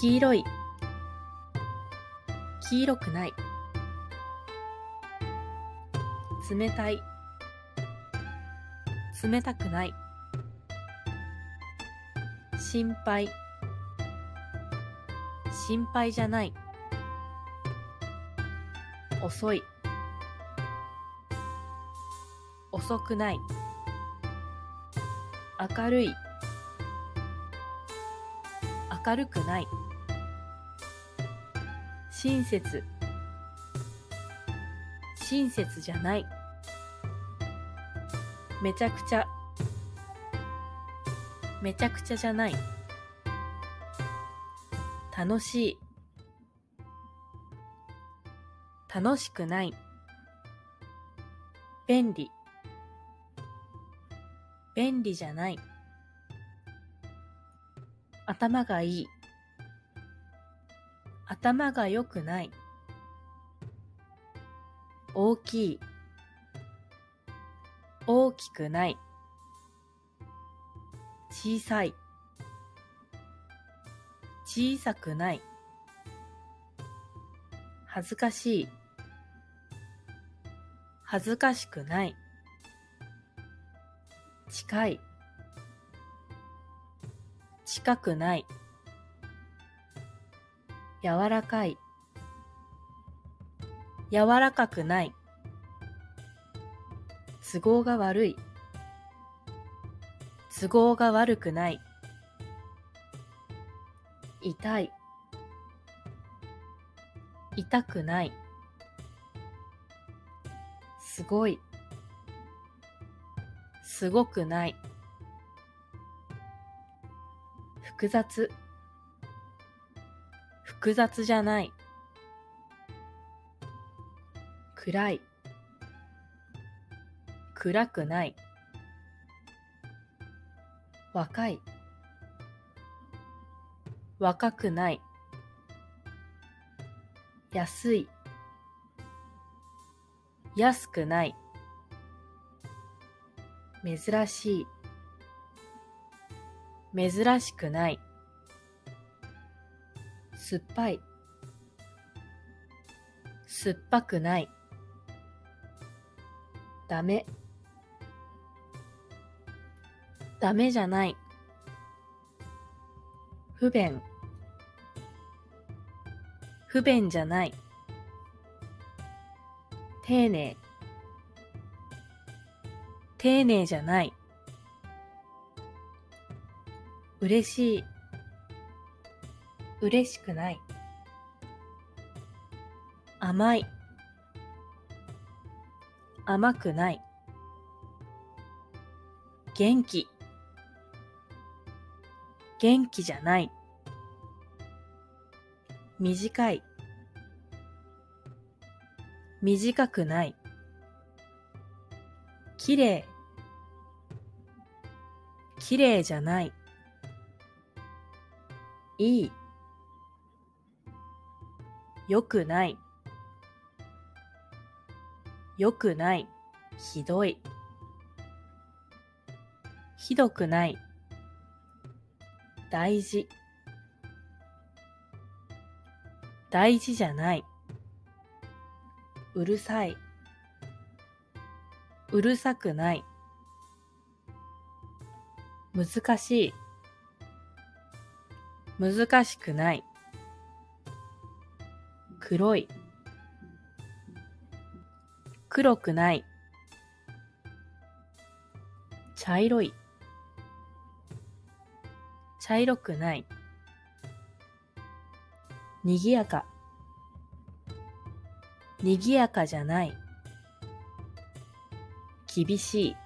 黄色い。黄色くない。冷たい。冷たくない。心配。心配じゃない。遅い。遅くない。明るい。明るくない。親切。親切じゃない。めちゃくちゃ。めちゃくちゃじゃない。楽しい。楽しくない。便利。便利じゃない。頭がいい。頭が良くない。大きい。大きくない。小さい。小さくない。恥ずかしい。恥ずかしくない。近い。近くない。柔らかい。柔らかくない。都合が悪い。都合が悪くない。痛い。痛くない。すごい。すごくない。複雑。複雑じゃない。暗い。暗くない。若い。若くない。安い。安くない。珍しい。珍しくない。酸っぱい。酸っぱくない。ダメ。ダメじゃない。不便。不便じゃない。丁寧。丁寧じゃない。嬉しい。嬉しくない。甘い。甘くない。元気。元気じゃない。短い。短くない。きれいきれいじゃない。いい。よくない。よくない。ひどい。ひどくない。大事。大事じゃない。うるさい。うるさくない。難しい。難しくない。黒い。黒くない。茶色い。茶色くない。にぎやか。にぎやかじゃない。厳しい。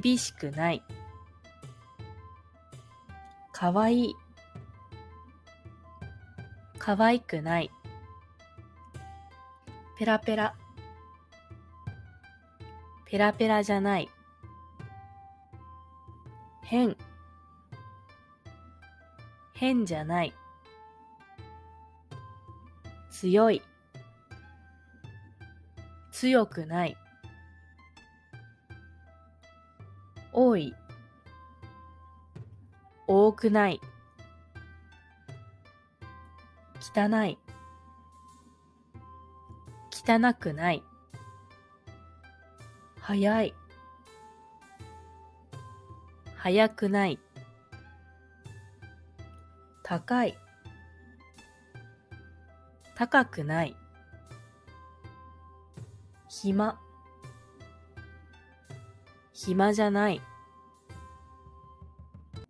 厳しくない。かわい。いかわいくない。ペラペラ。ペラペラじゃない。変。変じゃない。強い。強くない。多い。多くない。汚い。汚くない。早い。早くない。高い。高くない。暇。暇じゃない。